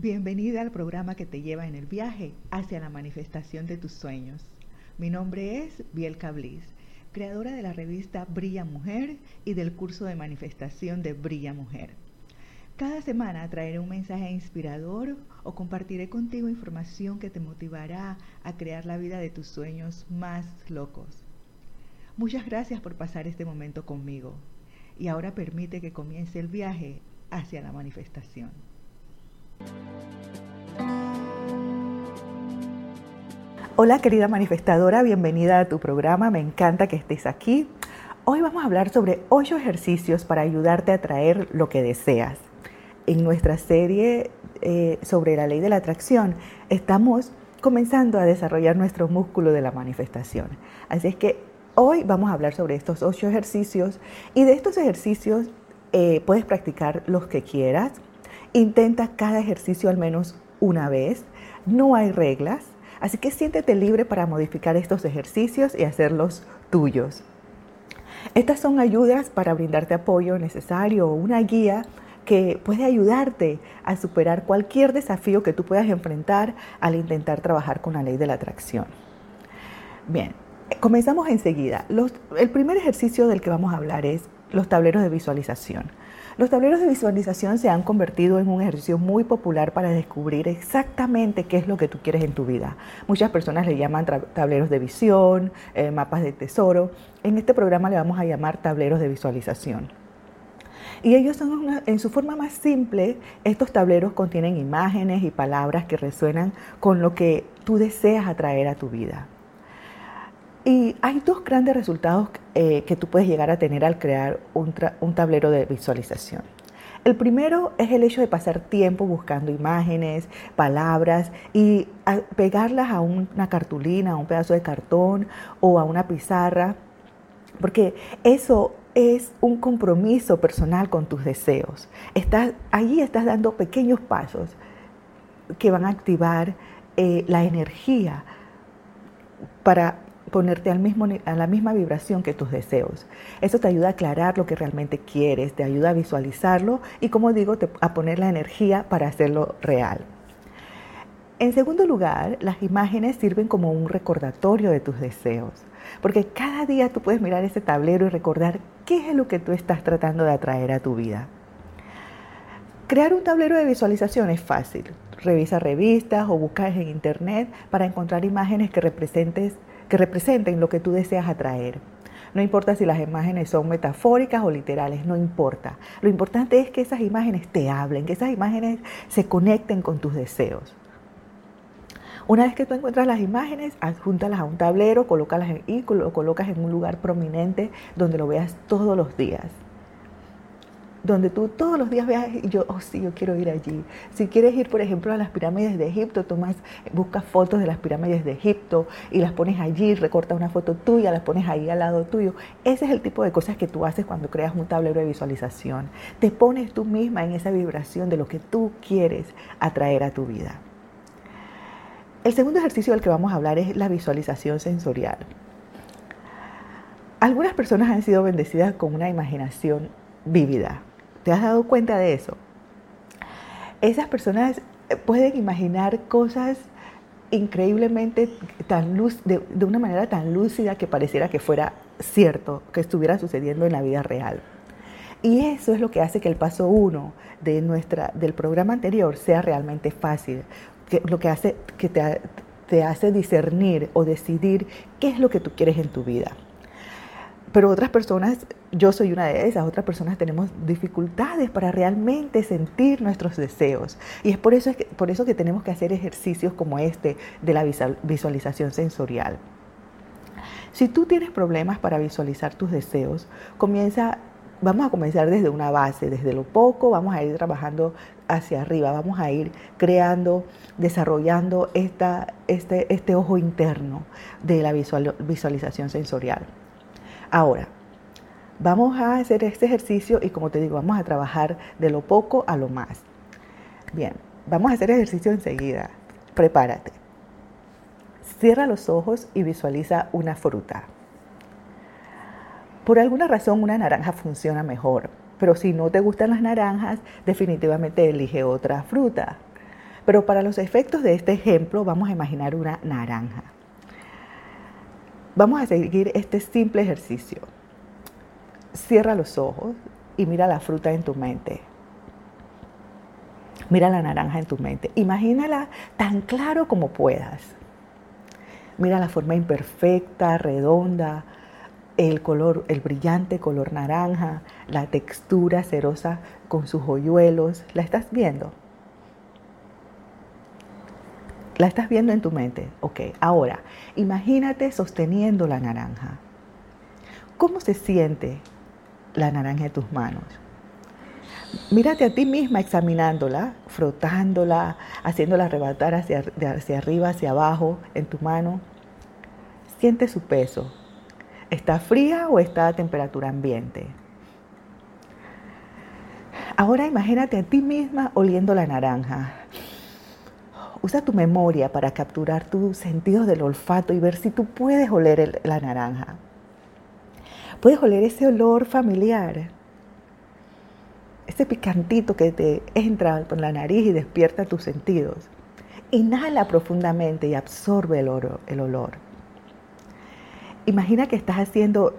Bienvenida al programa que te lleva en el viaje hacia la manifestación de tus sueños. Mi nombre es Biel Cablis, creadora de la revista Brilla Mujer y del curso de manifestación de Brilla Mujer. Cada semana traeré un mensaje inspirador o compartiré contigo información que te motivará a crear la vida de tus sueños más locos. Muchas gracias por pasar este momento conmigo y ahora permite que comience el viaje hacia la manifestación. Hola querida manifestadora, bienvenida a tu programa, me encanta que estés aquí. Hoy vamos a hablar sobre ocho ejercicios para ayudarte a traer lo que deseas. En nuestra serie eh, sobre la ley de la atracción estamos comenzando a desarrollar nuestro músculo de la manifestación. Así es que hoy vamos a hablar sobre estos ocho ejercicios y de estos ejercicios eh, puedes practicar los que quieras. Intenta cada ejercicio al menos una vez. No hay reglas. Así que siéntete libre para modificar estos ejercicios y hacerlos tuyos. Estas son ayudas para brindarte apoyo necesario o una guía que puede ayudarte a superar cualquier desafío que tú puedas enfrentar al intentar trabajar con la ley de la atracción. Bien, comenzamos enseguida. el primer ejercicio del que vamos a hablar es los tableros de visualización. Los tableros de visualización se han convertido en un ejercicio muy popular para descubrir exactamente qué es lo que tú quieres en tu vida. Muchas personas le llaman tableros de visión, eh, mapas de tesoro. En este programa le vamos a llamar tableros de visualización. Y ellos son, en su forma más simple, estos tableros contienen imágenes y palabras que resuenan con lo que tú deseas atraer a tu vida. Y hay dos grandes resultados eh, que tú puedes llegar a tener al crear un, tablero de visualización. El primero es el hecho de pasar tiempo buscando imágenes, palabras y pegarlas a una cartulina, a un pedazo de cartón o a una pizarra, porque eso es un compromiso personal con tus deseos. Estás, allí estás dando pequeños pasos que van a activar eh, la energía para ponerte al mismo, a la misma vibración que tus deseos. Eso te ayuda a aclarar lo que realmente quieres, te ayuda a visualizarlo y, como digo, a poner la energía para hacerlo real. En segundo lugar, las imágenes sirven como un recordatorio de tus deseos, porque cada día tú puedes mirar ese tablero y recordar qué es lo que tú estás tratando de atraer a tu vida. Crear un tablero de visualización es fácil. Revisa revistas o buscas en internet para encontrar imágenes que representes que representen lo que tú deseas atraer. No importa si las imágenes son metafóricas o literales, no importa. Lo importante es que esas imágenes te hablen, que esas imágenes se conecten con tus deseos. Una vez que tú encuentras las imágenes, adjúntalas a un tablero, colócalas y lo colocas en un lugar prominente donde lo veas todos los días donde tú todos los días veas y yo, oh sí, yo quiero ir allí. Si quieres ir, por ejemplo, a las pirámides de Egipto, tomas, buscas fotos de las pirámides de Egipto y las pones allí, recortas una foto tuya, las pones ahí al lado tuyo. Ese es el tipo de cosas que tú haces cuando creas un tablero de visualización. Te pones tú misma en esa vibración de lo que tú quieres atraer a tu vida. El segundo ejercicio del que vamos a hablar es la visualización sensorial. Algunas personas han sido bendecidas con una imaginación vívida, ¿Te has dado cuenta de eso? Esas personas eh, pueden imaginar cosas increíblemente tan luz, de, una manera tan lúcida que pareciera que fuera cierto, que estuviera sucediendo en la vida real. Y eso es lo que hace que el paso uno de nuestra, del programa anterior sea realmente fácil, que, lo que hace que te, te hace discernir o decidir qué es lo que tú quieres en tu vida. Pero otras personas, yo soy una de esas, otras personas tenemos dificultades para realmente sentir nuestros deseos. Y es por eso, que, por eso que tenemos que hacer ejercicios como este de la visualización sensorial. Si tú tienes problemas para visualizar tus deseos, comienza, vamos a comenzar desde una base, desde lo poco, vamos a ir trabajando hacia arriba, vamos a ir creando, desarrollando esta, este, este ojo interno de la visualización sensorial. Ahora, vamos a hacer este ejercicio y como te digo, vamos a trabajar de lo poco a lo más. Bien, vamos a hacer ejercicio enseguida. Prepárate. Cierra los ojos y visualiza una fruta. Por alguna razón una naranja funciona mejor, pero si no te gustan las naranjas, definitivamente elige otra fruta. Pero para los efectos de este ejemplo vamos a imaginar una naranja. Vamos a seguir este simple ejercicio. Cierra los ojos y mira la fruta en tu mente. Mira la naranja en tu mente. Imagínala tan claro como puedas. Mira la forma imperfecta, redonda, el color, el brillante color naranja, la textura cerosa con sus hoyuelos. ¿La estás viendo? ¿La estás viendo en tu mente? Ok, ahora, imagínate sosteniendo la naranja. ¿Cómo se siente la naranja en tus manos? Mírate a ti misma examinándola, frotándola, haciéndola arrebatar hacia, hacia arriba, hacia abajo en tu mano. Siente su peso. ¿Está fría o está a temperatura ambiente? Ahora imagínate a ti misma oliendo la naranja. Usa tu memoria para capturar tus sentidos del olfato y ver si tú puedes oler la naranja. Puedes oler ese olor familiar ese picantito que te entra por la nariz y despierta tus sentidos. Inhala profundamente y absorbe el, el olor. Imagina que estás haciendo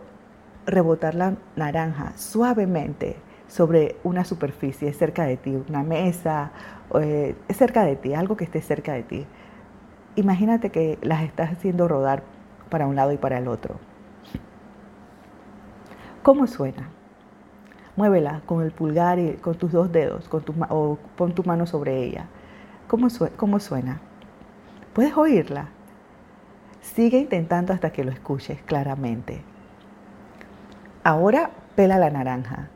rebotar la naranja suavemente sobre una superficie cerca de ti, una mesa, eh, cerca de ti, algo que esté cerca de ti. Imagínate que las estás haciendo rodar para un lado y para el otro. ¿Cómo suena? Muévela con el pulgar y con tus dos dedos, con tu, o pon tu mano sobre ella. ¿Cómo, ¿Cómo suena? ¿Puedes oírla? Sigue intentando hasta que lo escuches claramente. Ahora pela la naranja.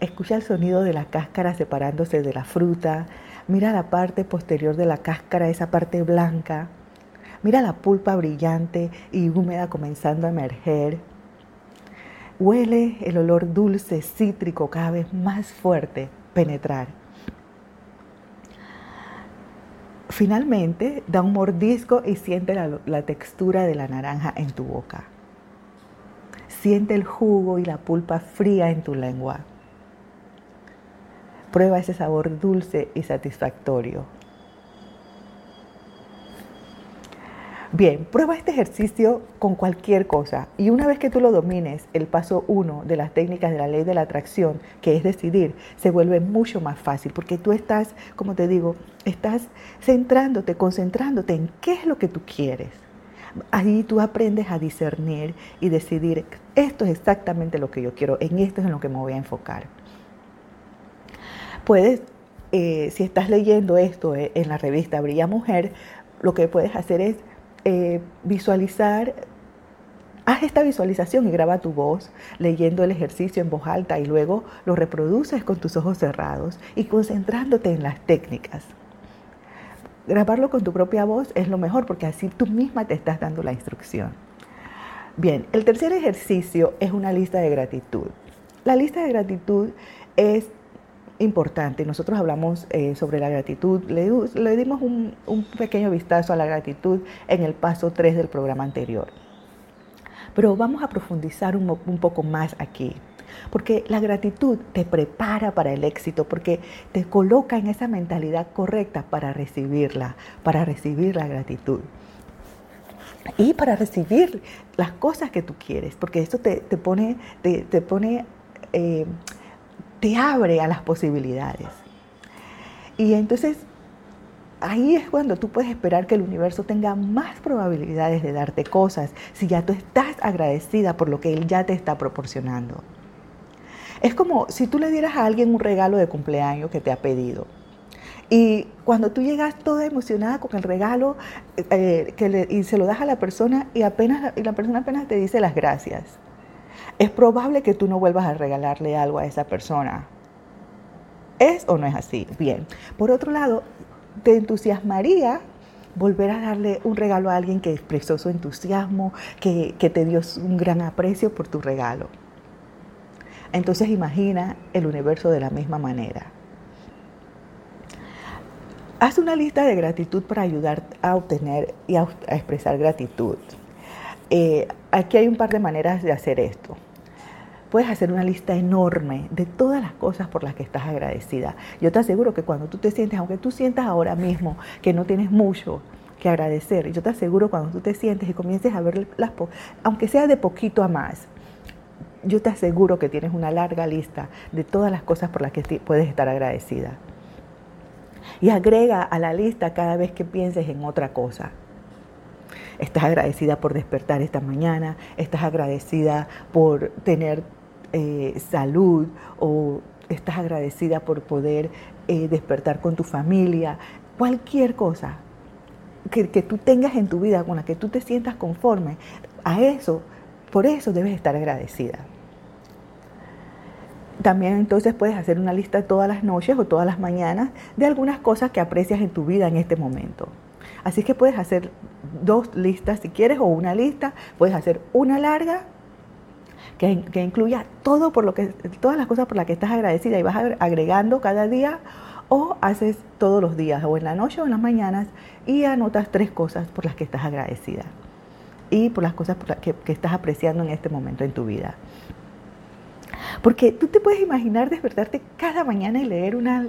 Escucha el sonido de la cáscara separándose de la fruta. Mira la parte posterior de la cáscara, esa parte blanca. Mira la pulpa brillante y húmeda comenzando a emerger. Huele el olor dulce, cítrico, cada vez más fuerte penetrar. Finalmente, da un mordisco y siente la, la, textura de la naranja en tu boca. Siente el jugo y la pulpa fría en tu lengua. Prueba ese sabor dulce y satisfactorio. Bien, prueba este ejercicio con cualquier cosa y una vez que tú lo domines, el paso uno de las técnicas de la ley de la atracción, que es decidir, se vuelve mucho más fácil porque tú estás, como te digo, estás centrándote, concentrándote en qué es lo que tú quieres. Ahí tú aprendes a discernir y decidir, esto es exactamente lo que yo quiero, en esto es en lo que me voy a enfocar. Puedes, eh, si estás leyendo esto eh, en la revista Brilla Mujer, lo que puedes hacer es eh, visualizar, haz esta visualización y graba tu voz leyendo el ejercicio en voz alta y luego lo reproduces con tus ojos cerrados y concentrándote en las técnicas. Grabarlo con tu propia voz es lo mejor porque así tú misma te estás dando la instrucción. Bien, el tercer ejercicio es una lista de gratitud. La lista de gratitud es importante. Nosotros hablamos eh, sobre la gratitud, le, dimos un, pequeño vistazo a la gratitud en el paso 3 del programa anterior. Pero vamos a profundizar un, poco más aquí, porque la gratitud te prepara para el éxito, porque te coloca en esa mentalidad correcta para recibirla, para recibir la gratitud y para recibir las cosas que tú quieres, porque esto te, pone, te, pone eh, te abre a las posibilidades. Y entonces ahí es cuando tú puedes esperar que el universo tenga más probabilidades de darte cosas si ya tú estás agradecida por lo que él ya te está proporcionando. Es como si tú le dieras a alguien un regalo de cumpleaños que te ha pedido. Y cuando tú llegas toda emocionada con el regalo eh, que y se lo das a la persona y, apenas, y la persona apenas te dice las gracias es probable que tú no vuelvas a regalarle algo a esa persona. ¿Es o no es así? Bien. Por otro lado, te entusiasmaría volver a darle un regalo a alguien que expresó su entusiasmo, que, que te dio un gran aprecio por tu regalo. Entonces imagina el universo de la misma manera. Haz una lista de gratitud para ayudar a obtener y a, expresar gratitud. Eh, aquí hay un par de maneras de hacer esto. Puedes hacer una lista enorme de todas las cosas por las que estás agradecida. Yo te aseguro que cuando tú te sientes, aunque tú sientas ahora mismo que no tienes mucho que agradecer, yo te aseguro cuando tú te sientes y comiences a ver las, aunque sea de poquito a más, yo te aseguro que tienes una larga lista de todas las cosas por las que puedes estar agradecida. Y agrega a la lista cada vez que pienses en otra cosa. Estás agradecida por despertar esta mañana, estás agradecida por tener eh, salud o estás agradecida por poder eh, despertar con tu familia, cualquier cosa que, que tú tengas en tu vida con la que tú te sientas conforme, a eso, por eso debes estar agradecida. También entonces puedes hacer una lista todas las noches o todas las mañanas de algunas cosas que aprecias en tu vida en este momento. Así que puedes hacer dos listas si quieres o una lista. Puedes hacer una larga que, incluya todo por lo que, todas las cosas por las que estás agradecida y vas agregando cada día o haces todos los días o en la noche o en las mañanas y anotas tres cosas por las que estás agradecida y por las cosas que estás apreciando en este momento en tu vida. Porque tú te puedes imaginar despertarte cada mañana y leer una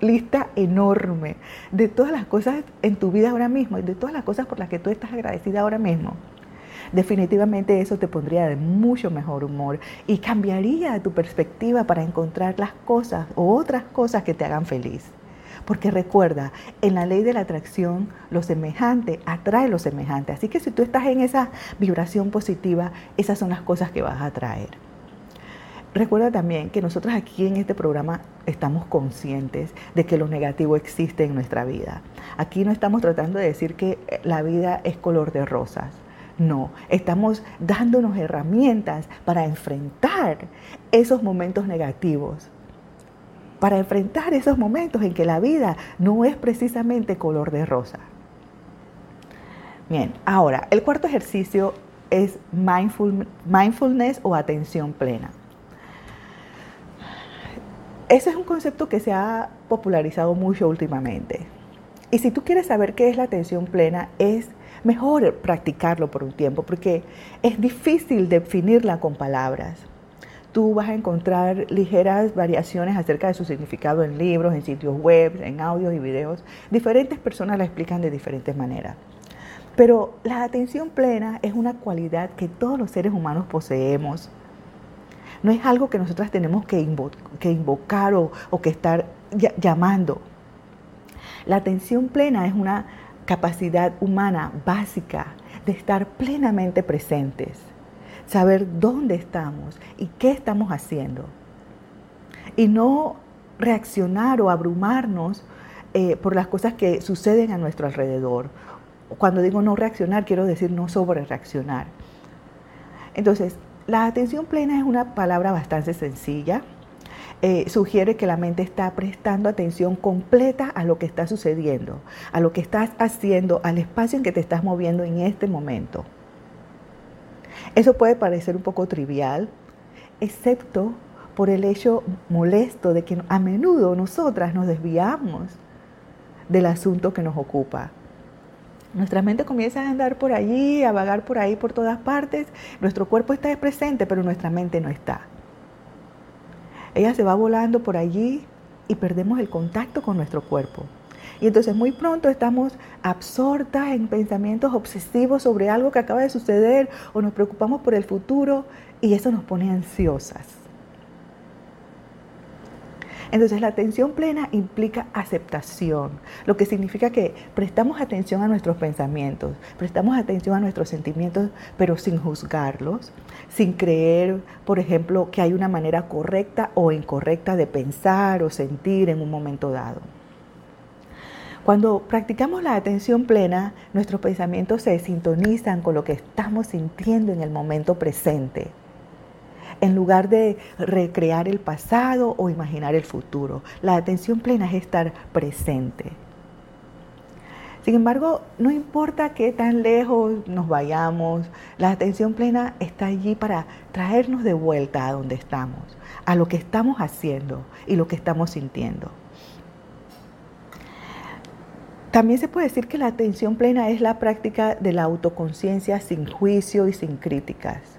lista enorme de todas las cosas en tu vida ahora mismo y de todas las cosas por las que tú estás agradecida ahora mismo. Definitivamente eso te pondría de mucho mejor humor y cambiaría tu perspectiva para encontrar las cosas o otras cosas que te hagan feliz. Porque recuerda, en la ley de la atracción, lo semejante atrae lo semejante. Así que si tú estás en esa vibración positiva, esas son las cosas que vas a atraer. Recuerda también que nosotros aquí en este programa estamos conscientes de que lo negativo existe en nuestra vida. Aquí no estamos tratando de decir que la vida es color de rosas. No, estamos dándonos herramientas para enfrentar esos momentos negativos, para enfrentar esos momentos en que la vida no es precisamente color de rosa. Bien, ahora, el cuarto ejercicio es mindfulness o atención plena. Ese es un concepto que se ha popularizado mucho últimamente. Y si tú quieres saber qué es la atención plena, es mejor practicarlo por un tiempo, porque es difícil definirla con palabras. Tú vas a encontrar ligeras variaciones acerca de su significado en libros, en sitios web, en audios y videos. Diferentes personas la explican de diferentes maneras. Pero la atención plena es una cualidad que todos los seres humanos poseemos no es algo que nosotras tenemos que, invocar o, que estar llamando. La atención plena es una capacidad humana básica de estar plenamente presentes, saber dónde estamos y qué estamos haciendo. Y no reaccionar o abrumarnos eh, por las cosas que suceden a nuestro alrededor. Cuando digo no reaccionar, quiero decir no sobre reaccionar. Entonces, la atención plena es una palabra bastante sencilla. Eh, sugiere que la mente está prestando atención completa a lo que está sucediendo, a lo que estás haciendo, al espacio en que te estás moviendo en este momento. Eso puede parecer un poco trivial, excepto por el hecho molesto de que a menudo nosotras nos desviamos del asunto que nos ocupa nuestra mente comienza a andar por allí, a vagar por ahí, por todas partes. Nuestro cuerpo está presente, pero nuestra mente no está. Ella se va volando por allí y perdemos el contacto con nuestro cuerpo. Y entonces muy pronto estamos absortas en pensamientos obsesivos sobre algo que acaba de suceder o nos preocupamos por el futuro y eso nos pone ansiosas. Entonces la atención plena implica aceptación, lo que significa que prestamos atención a nuestros pensamientos, prestamos atención a nuestros sentimientos, pero sin juzgarlos, sin creer, por ejemplo, que hay una manera correcta o incorrecta de pensar o sentir en un momento dado. Cuando practicamos la atención plena, nuestros pensamientos se sintonizan con lo que estamos sintiendo en el momento presente en lugar de recrear el pasado o imaginar el futuro. La atención plena es estar presente. Sin embargo, no importa qué tan lejos nos vayamos, la atención plena está allí para traernos de vuelta a donde estamos, a lo que estamos haciendo y lo que estamos sintiendo. También se puede decir que la atención plena es la práctica de la autoconciencia sin juicio y sin críticas.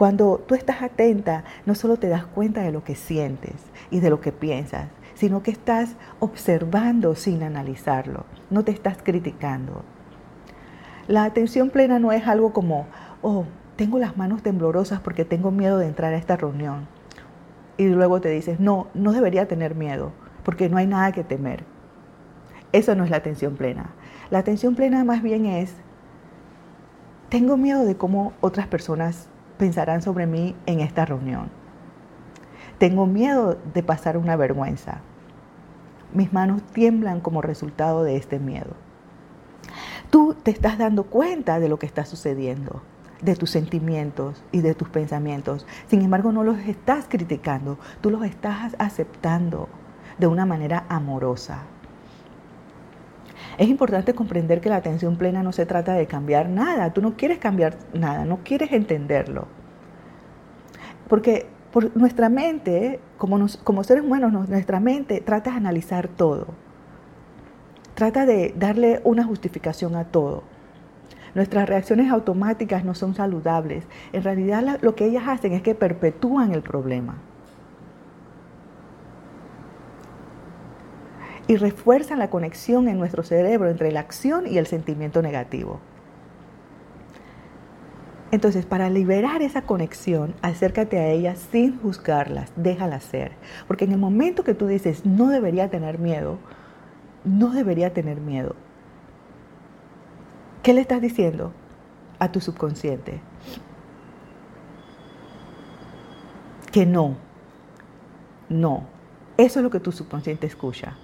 Cuando tú estás atenta, no solo te das cuenta de lo que sientes y de lo que piensas, sino que estás observando sin analizarlo, no te estás criticando. La atención plena no es algo como, oh, tengo las manos temblorosas porque tengo miedo de entrar a esta reunión. Y luego te dices, no, no debería tener miedo porque no hay nada que temer. Eso no es la atención plena. La atención plena más bien es, tengo miedo de cómo otras personas pensarán sobre mí en esta reunión. Tengo miedo de pasar una vergüenza. Mis manos tiemblan como resultado de este miedo. Tú te estás dando cuenta de lo que está sucediendo, de tus sentimientos y de tus pensamientos. Sin embargo, no los estás criticando, tú los estás aceptando de una manera amorosa. Es importante comprender que la atención plena no se trata de cambiar nada. Tú no quieres cambiar nada, no quieres entenderlo. Porque por nuestra mente, como, como seres humanos, nuestra mente trata de analizar todo. Trata de darle una justificación a todo. Nuestras reacciones automáticas no son saludables. En realidad lo que ellas hacen es que perpetúan el problema. Y refuerzan la conexión en nuestro cerebro entre la acción y el sentimiento negativo. Entonces, para liberar esa conexión, acércate a ella sin juzgarlas, déjala ser. Porque en el momento que tú dices, no debería tener miedo, no debería tener miedo. ¿Qué le estás diciendo a tu subconsciente? Que no, no. Eso es lo que tu subconsciente escucha.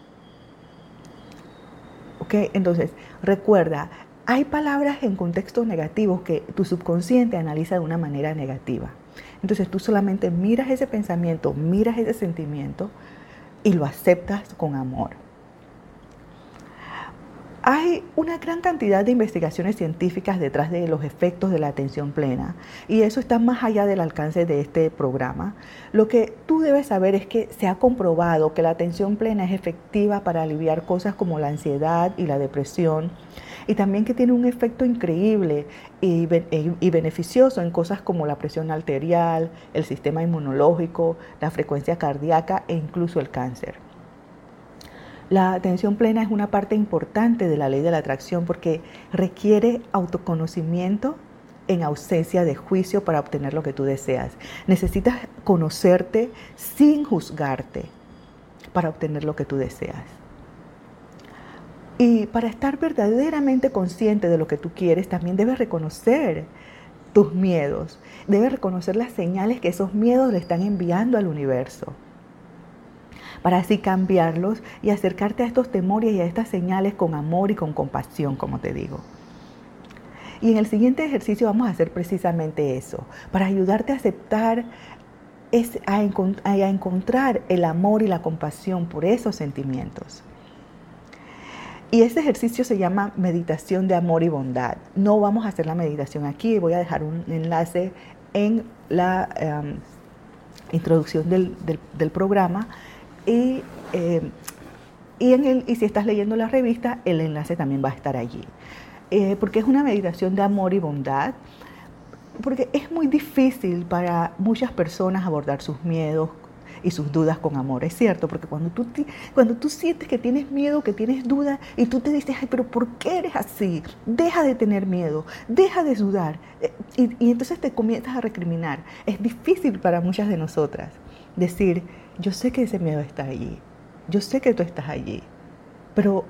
Entonces, recuerda, hay palabras en contextos negativos que tu subconsciente analiza de una manera negativa. Entonces tú solamente miras ese pensamiento, miras ese sentimiento y lo aceptas con amor. Hay una gran cantidad de investigaciones científicas detrás de los efectos de la atención plena y eso está más allá del alcance de este programa. Lo que tú debes saber es que se ha comprobado que la atención plena es efectiva para aliviar cosas como la ansiedad y la depresión y también que tiene un efecto increíble y, beneficioso en cosas como la presión arterial, el sistema inmunológico, la frecuencia cardíaca e incluso el cáncer. La atención plena es una parte importante de la ley de la atracción porque requiere autoconocimiento en ausencia de juicio para obtener lo que tú deseas. Necesitas conocerte sin juzgarte para obtener lo que tú deseas. Y para estar verdaderamente consciente de lo que tú quieres, también debes reconocer tus miedos. Debes reconocer las señales que esos miedos le están enviando al universo para así cambiarlos y acercarte a estos temores y a estas señales con amor y con compasión, como te digo. Y en el siguiente ejercicio vamos a hacer precisamente eso, para ayudarte a aceptar, es a, encontrar el amor y la compasión por esos sentimientos. Y ese ejercicio se llama meditación de amor y bondad. No vamos a hacer la meditación aquí, voy a dejar un enlace en la em, introducción del programa y, eh, y, en el, y si estás leyendo la revista, el enlace también va a estar allí. Eh, porque es una meditación de amor y bondad, porque es muy difícil para muchas personas abordar sus miedos y sus dudas con amor, es cierto, porque cuando tú, cuando tú sientes que tienes miedo, que tienes dudas, y tú te dices, ay, pero ¿por qué eres así? Deja de tener miedo, deja de dudar, eh, y entonces te comienzas a recriminar. Es difícil para muchas de nosotras decir, yo sé que ese miedo está allí, yo sé que tú estás allí, pero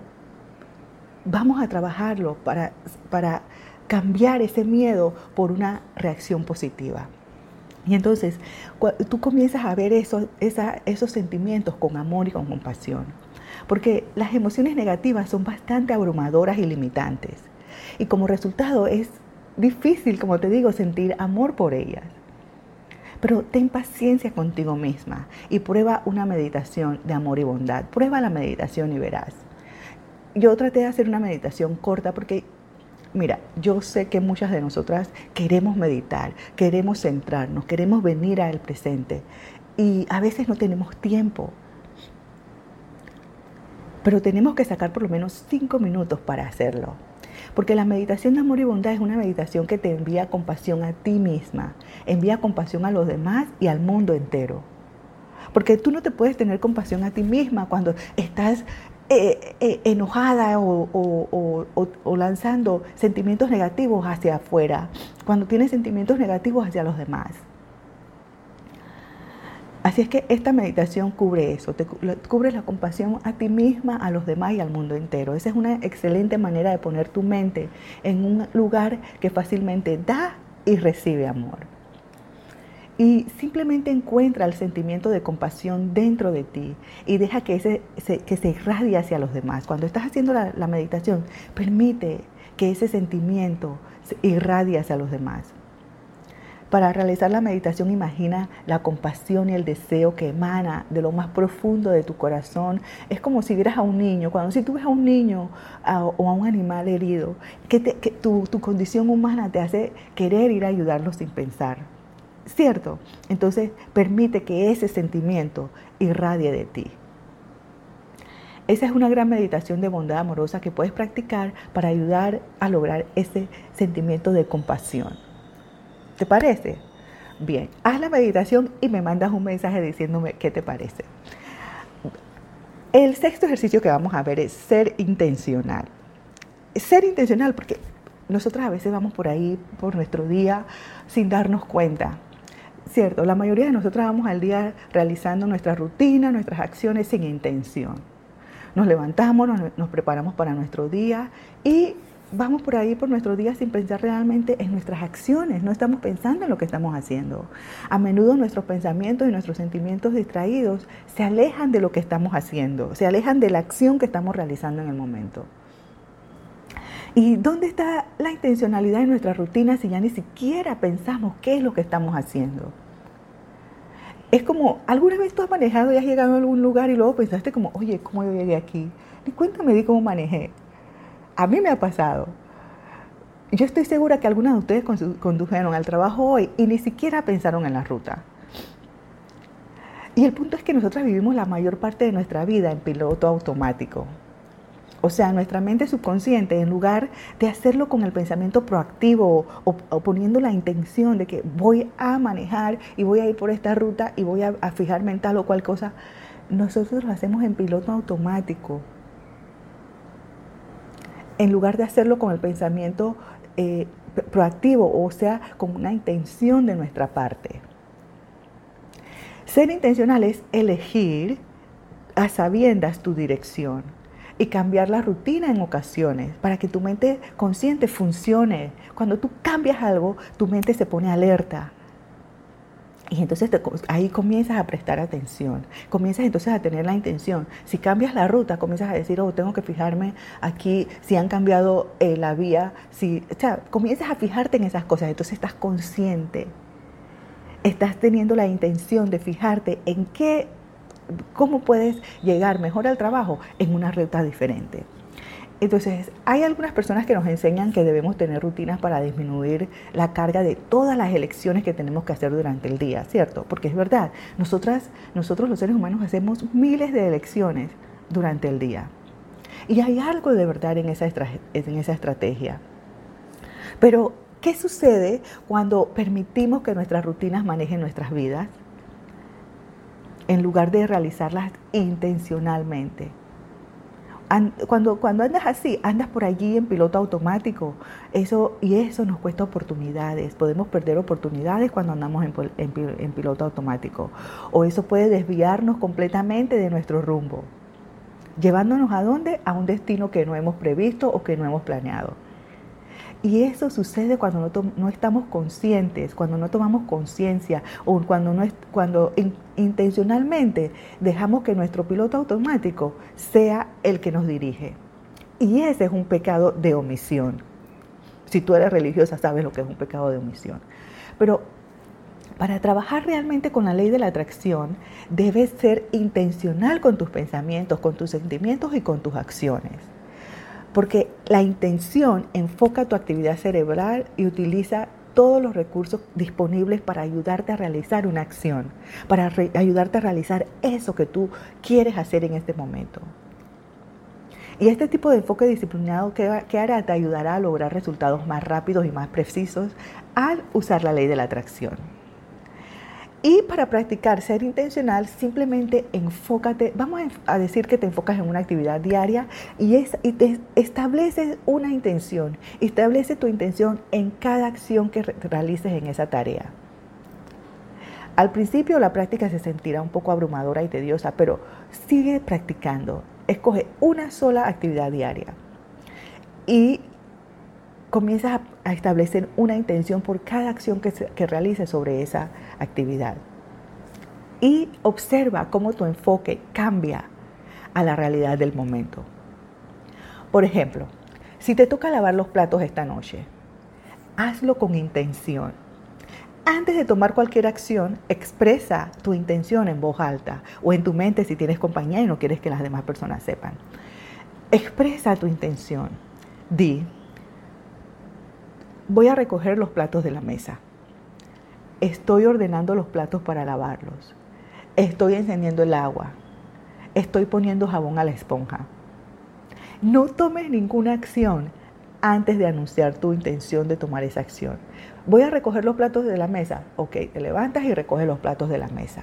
vamos a trabajarlo para, para cambiar ese miedo por una reacción positiva. Y entonces tú comienzas a ver esos, esos sentimientos con amor y con compasión. Porque las emociones negativas son bastante abrumadoras y limitantes. Y como resultado es difícil, como te digo, sentir amor por ellas. Pero ten paciencia contigo misma y prueba una meditación de amor y bondad. Prueba la meditación y verás. Yo traté de hacer una meditación corta porque, mira, yo sé que muchas de nosotras queremos meditar, queremos centrarnos, queremos venir al presente y a veces no tenemos tiempo. Pero tenemos que sacar por lo menos cinco minutos para hacerlo. Porque la meditación de amor y bondad es una meditación que te envía compasión a ti misma, envía compasión a los demás y al mundo entero. Porque tú no te puedes tener compasión a ti misma cuando estás eh, eh, enojada o, lanzando sentimientos negativos hacia afuera, cuando tienes sentimientos negativos hacia los demás. Así es que esta meditación cubre eso, te, cubre la compasión a ti misma, a los demás y al mundo entero. Esa es una excelente manera de poner tu mente en un lugar que fácilmente da y recibe amor. Y simplemente encuentra el sentimiento de compasión dentro de ti y deja que, ese, se, que se irradie hacia los demás. Cuando estás haciendo la, la meditación, permite que ese sentimiento se irradie hacia los demás. Para realizar la meditación imagina la compasión y el deseo que emana de lo más profundo de tu corazón. Es como si vieras a un niño, cuando si tú ves a un niño o a un animal herido, que, tu, tu condición humana te hace querer ir a ayudarlo sin pensar. ¿Cierto? Entonces permite que ese sentimiento irradie de ti. Esa es una gran meditación de bondad amorosa que puedes practicar para ayudar a lograr ese sentimiento de compasión. ¿Te parece? Bien, haz la meditación y me mandas un mensaje diciéndome qué te parece. El sexto ejercicio que vamos a ver es ser intencional. Ser intencional porque nosotros a veces vamos por ahí, por nuestro día, sin darnos cuenta. Cierto, la mayoría de nosotros vamos al día realizando nuestra rutina, nuestras acciones sin intención. Nos levantamos, nos, nos preparamos para nuestro día y vamos por ahí por nuestro día sin pensar realmente en nuestras acciones, no estamos pensando en lo que estamos haciendo. A menudo nuestros pensamientos y nuestros sentimientos distraídos se alejan de lo que estamos haciendo, se alejan de la acción que estamos realizando en el momento. ¿Y dónde está la intencionalidad en nuestra rutina si ya ni siquiera pensamos qué es lo que estamos haciendo? Es como, ¿alguna vez tú has manejado y has llegado a algún lugar y luego pensaste como, oye, ¿cómo yo llegué aquí? Ni cuenta me di cómo manejé. A mí me ha pasado. Yo estoy segura que algunas de ustedes condujeron al trabajo hoy y ni siquiera pensaron en la ruta. Y el punto es que nosotros vivimos la mayor parte de nuestra vida en piloto automático. O sea, nuestra mente subconsciente, en lugar de hacerlo con el pensamiento proactivo o, poniendo la intención de que voy a manejar y voy a ir por esta ruta y voy a, a fijarme en tal o cual cosa, nosotros lo hacemos en piloto automático en lugar de hacerlo con el pensamiento eh, proactivo, o sea, con una intención de nuestra parte. Ser intencional es elegir a sabiendas tu dirección y cambiar la rutina en ocasiones para que tu mente consciente funcione. Cuando tú cambias algo, tu mente se pone alerta y entonces ahí comienzas a prestar atención, comienzas entonces a tener la intención. Si cambias la ruta, comienzas a decir, oh, tengo que fijarme aquí si han cambiado eh, la vía, si, o sea, comienzas a fijarte en esas cosas, entonces estás consciente, estás teniendo la intención de fijarte en qué, cómo puedes llegar mejor al trabajo en una ruta diferente. Entonces, hay algunas personas que nos enseñan que debemos tener rutinas para disminuir la carga de todas las elecciones que tenemos que hacer durante el día, ¿cierto? Porque es verdad, nosotras, nosotros los seres humanos hacemos miles de elecciones durante el día. Y hay algo de verdad en esa, en esa estrategia. Pero, ¿qué sucede cuando permitimos que nuestras rutinas manejen nuestras vidas en lugar de realizarlas intencionalmente? Cuando, cuando andas así, andas por allí en piloto automático, eso, y eso nos cuesta oportunidades. Podemos perder oportunidades cuando andamos en, piloto automático. O eso puede desviarnos completamente de nuestro rumbo, llevándonos a dónde? A un destino que no hemos previsto o que no hemos planeado. Y eso sucede cuando no, estamos conscientes, cuando no tomamos conciencia o cuando, no cuando intencionalmente dejamos que nuestro piloto automático sea el que nos dirige. Y ese es un pecado de omisión. Si tú eres religiosa, sabes lo que es un pecado de omisión. Pero para trabajar realmente con la ley de la atracción, debes ser intencional con tus pensamientos, con tus sentimientos y con tus acciones. Porque la intención enfoca tu actividad cerebral y utiliza todos los recursos disponibles para ayudarte a realizar una acción, para ayudarte a realizar eso que tú quieres hacer en este momento. Y este tipo de enfoque disciplinado que, hará te ayudará a lograr resultados más rápidos y más precisos al usar la ley de la atracción. Y para practicar ser intencional, simplemente enfócate, vamos a decir que te enfocas en una actividad diaria y, es, te estableces una intención, establece tu intención en cada acción que realices en esa tarea. Al principio la práctica se sentirá un poco abrumadora y tediosa, pero sigue practicando. Escoge una sola actividad diaria y comienzas a, establecer una intención por cada acción que, que realices sobre esa actividad. Y observa cómo tu enfoque cambia a la realidad del momento. Por ejemplo, si te toca lavar los platos esta noche, hazlo con intención antes de tomar cualquier acción, expresa tu intención en voz alta o en tu mente si tienes compañía y no quieres que las demás personas sepan. Expresa tu intención. Di, voy a recoger los platos de la mesa. Estoy ordenando los platos para lavarlos. Estoy encendiendo el agua. Estoy poniendo jabón a la esponja. No tomes ninguna acción antes de anunciar tu intención de tomar esa acción. Voy a recoger los platos de la mesa. Ok, te levantas y recoges los platos de la mesa.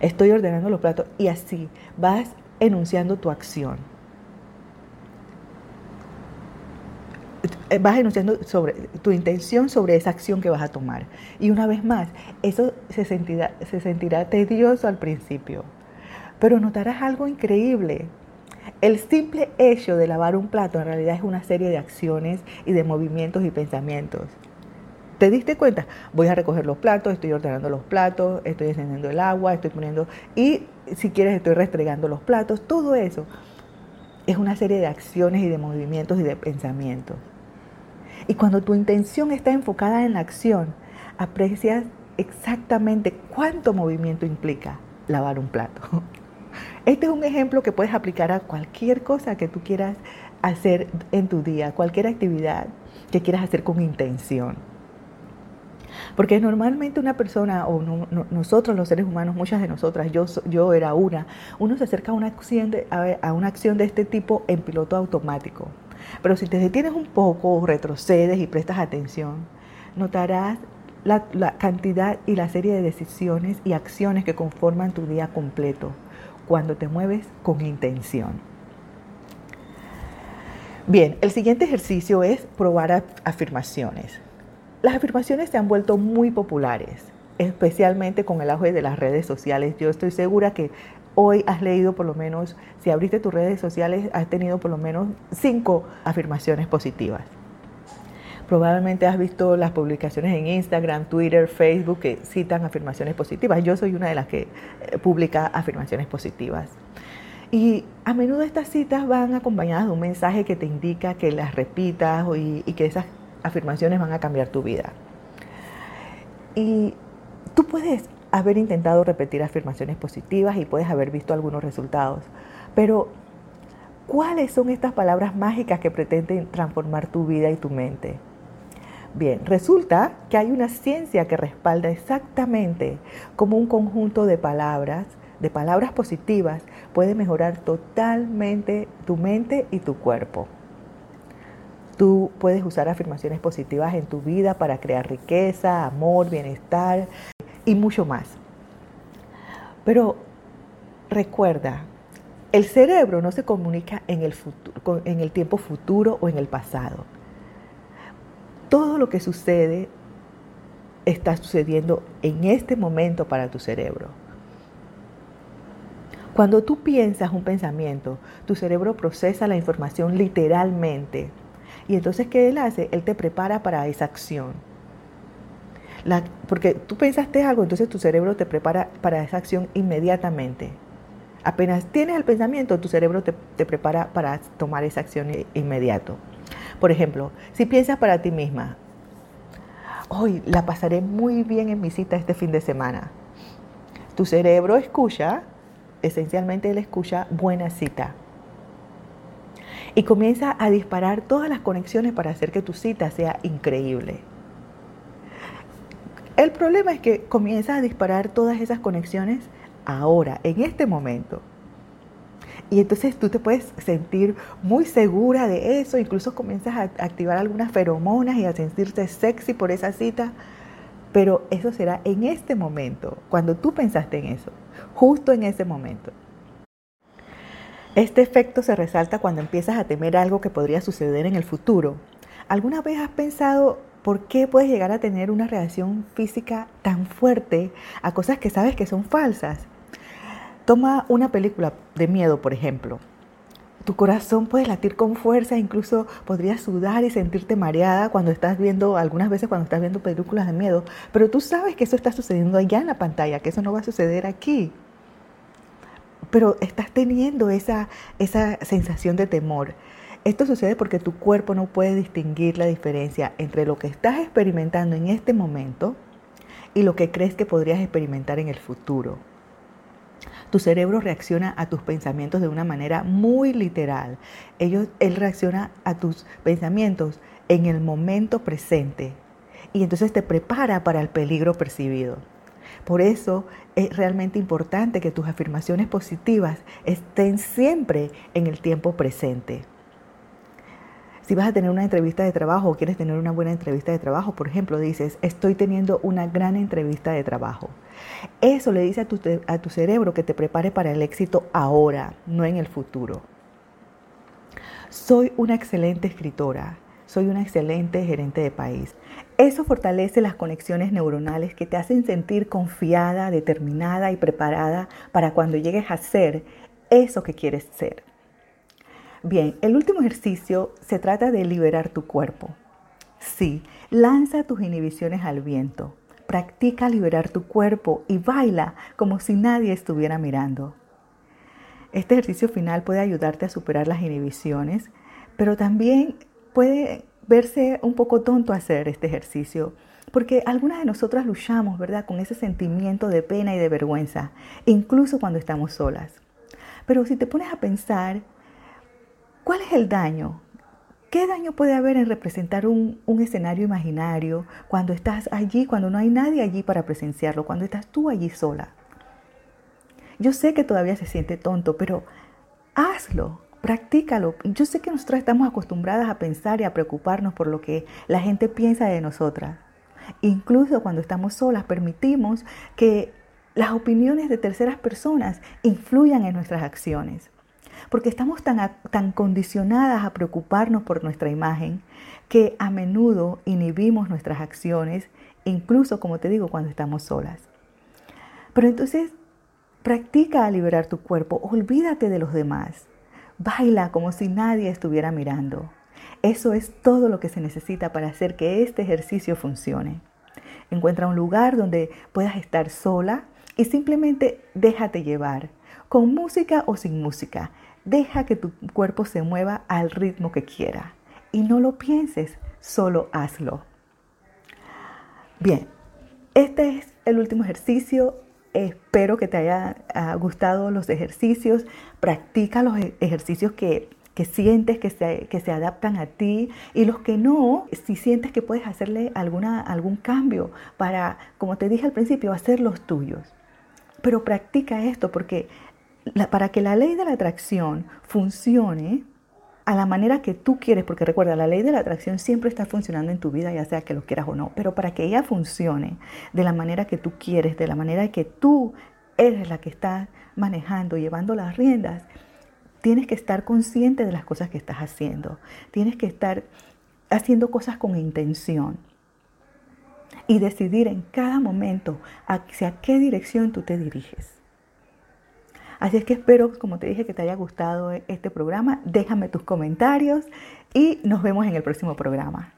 Estoy ordenando los platos y así vas enunciando tu acción. Vas enunciando sobre tu intención sobre esa acción que vas a tomar. Y una vez más, eso se sentirá, se sentirá tedioso al principio, pero notarás algo increíble el simple hecho de lavar un plato en realidad es una serie de acciones y de movimientos y pensamientos. ¿Te diste cuenta? Voy a recoger los platos, estoy ordenando los platos, estoy encendiendo el agua, estoy poniendo... Y si quieres estoy restregando los platos. Todo eso es una serie de acciones y de movimientos y de pensamientos. Y cuando tu intención está enfocada en la acción, aprecias exactamente cuánto movimiento implica lavar un plato. Este es un ejemplo que puedes aplicar a cualquier cosa que tú quieras hacer en tu día, cualquier actividad que quieras hacer con intención. Porque normalmente una persona, o nosotros los seres humanos, muchas de nosotras, yo, yo era una, uno se acerca a una, acción de, a, una acción de este tipo en piloto automático. Pero si te detienes un poco, retrocedes y prestas atención, notarás la, la cantidad y la serie de decisiones y acciones que conforman tu día completo cuando te mueves con intención. Bien, el siguiente ejercicio es probar afirmaciones. Las afirmaciones se han vuelto muy populares, especialmente con el auge de las redes sociales. Yo estoy segura que hoy has leído por lo menos, si abriste tus redes sociales, has tenido por lo menos cinco afirmaciones positivas. Probablemente has visto las publicaciones en Instagram, Twitter, Facebook que citan afirmaciones positivas. Yo soy una de las que eh, publica afirmaciones positivas. Y a menudo estas citas van acompañadas de un mensaje que te indica que las repitas y, y que esas afirmaciones van a cambiar tu vida. Y tú puedes haber intentado repetir afirmaciones positivas y puedes haber visto algunos resultados, pero ¿cuáles son estas palabras mágicas que pretenden transformar tu vida y tu mente? Bien, resulta que hay una ciencia que respalda exactamente cómo un conjunto de palabras, de palabras positivas, puede mejorar totalmente tu mente y tu cuerpo. Tú puedes usar afirmaciones positivas en tu vida para crear riqueza, amor, bienestar y mucho más. Pero recuerda, el cerebro no se comunica en el, futuro, en el tiempo futuro o en el pasado todo lo que sucede está sucediendo en este momento para tu cerebro. Cuando tú piensas un pensamiento, tu cerebro procesa la información literalmente. Y entonces, ¿qué él hace? Él te prepara para esa acción. Porque tú pensaste algo, entonces tu cerebro te prepara para esa acción inmediatamente. Apenas tienes el pensamiento, tu cerebro te, te prepara para tomar esa acción inmediato. Por ejemplo, si piensas para ti misma, hoy la pasaré muy bien en mi cita este fin de semana. Tu cerebro escucha, esencialmente él escucha buena cita. Y comienza a disparar todas las conexiones para hacer que tu cita sea increíble. El problema es que comienza a disparar todas esas conexiones ahora, en este momento. Y entonces tú te puedes sentir muy segura de eso, incluso comienzas a activar algunas feromonas y a sentirte sexy por esa cita. Pero eso será en este momento, cuando tú pensaste en eso, justo en ese momento. Este efecto se resalta cuando empiezas a temer algo que podría suceder en el futuro. ¿Alguna vez has pensado por qué puedes llegar a tener una reacción física tan fuerte a cosas que sabes que son falsas? Toma una película de miedo, por ejemplo. Tu corazón puede latir con fuerza, incluso podrías sudar y sentirte mareada cuando estás viendo, algunas veces cuando estás viendo películas de miedo, pero tú sabes que eso está sucediendo allá en la pantalla, que eso no va a suceder aquí. Pero estás teniendo esa, esa sensación de temor. Esto sucede porque tu cuerpo no puede distinguir la diferencia entre lo que estás experimentando en este momento y lo que crees que podrías experimentar en el futuro. Tu cerebro reacciona a tus pensamientos de una manera muy literal. Ellos, él reacciona a tus pensamientos en el momento presente y entonces te prepara para el peligro percibido. Por eso es realmente importante que tus afirmaciones positivas estén siempre en el tiempo presente. Si vas a tener una entrevista de trabajo o quieres tener una buena entrevista de trabajo, por ejemplo, dices, estoy teniendo una gran entrevista de trabajo. Eso le dice a tu, cerebro que te prepare para el éxito ahora, no en el futuro. Soy una excelente escritora, soy una excelente gerente de país. Eso fortalece las conexiones neuronales que te hacen sentir confiada, determinada y preparada para cuando llegues a ser eso que quieres ser. Bien, el último ejercicio se trata de liberar tu cuerpo. Sí, lanza tus inhibiciones al viento. Practica liberar tu cuerpo y baila como si nadie estuviera mirando. Este ejercicio final puede ayudarte a superar las inhibiciones, pero también puede verse un poco tonto hacer este ejercicio, porque algunas de nosotras luchamos, ¿verdad?, con ese sentimiento de pena y de vergüenza, incluso cuando estamos solas. Pero si te pones a pensar, ¿Cuál es el daño? ¿Qué daño puede haber en representar un, escenario imaginario cuando estás allí, cuando no hay nadie allí para presenciarlo, cuando estás tú allí sola? Yo sé que todavía se siente tonto, pero hazlo, practícalo. Yo sé que nosotras estamos acostumbradas a pensar y a preocuparnos por lo que la gente piensa de nosotras. Incluso cuando estamos solas, permitimos que las opiniones de terceras personas influyan en nuestras acciones porque estamos tan, tan condicionadas a preocuparnos por nuestra imagen que a menudo inhibimos nuestras acciones, incluso, como te digo, cuando estamos solas. Pero entonces, practica a liberar tu cuerpo, olvídate de los demás, baila como si nadie estuviera mirando. Eso es todo lo que se necesita para hacer que este ejercicio funcione. Encuentra un lugar donde puedas estar sola y simplemente déjate llevar, con música o sin música. Deja que tu cuerpo se mueva al ritmo que quiera y no lo pienses, solo hazlo. Bien, este es el último ejercicio. Espero que te haya ah, gustado los ejercicios. Practica los e-, ejercicios que, sientes que se, que se, adaptan a ti y los que no, si sientes que puedes hacerle alguna, algún cambio para, como te dije al principio, hacer los tuyos. Pero practica esto porque para que la ley de la atracción funcione a la manera que tú quieres, porque recuerda, la ley de la atracción siempre está funcionando en tu vida, ya sea que lo quieras o no, pero para que ella funcione de la manera que tú quieres, de la manera que tú eres la que está manejando, llevando las riendas, tienes que estar consciente de las cosas que estás haciendo, tienes que estar haciendo cosas con intención y decidir en cada momento hacia qué dirección tú te diriges. Así es que espero, como te dije, que te haya gustado este programa. Déjame tus comentarios y nos vemos en el próximo programa.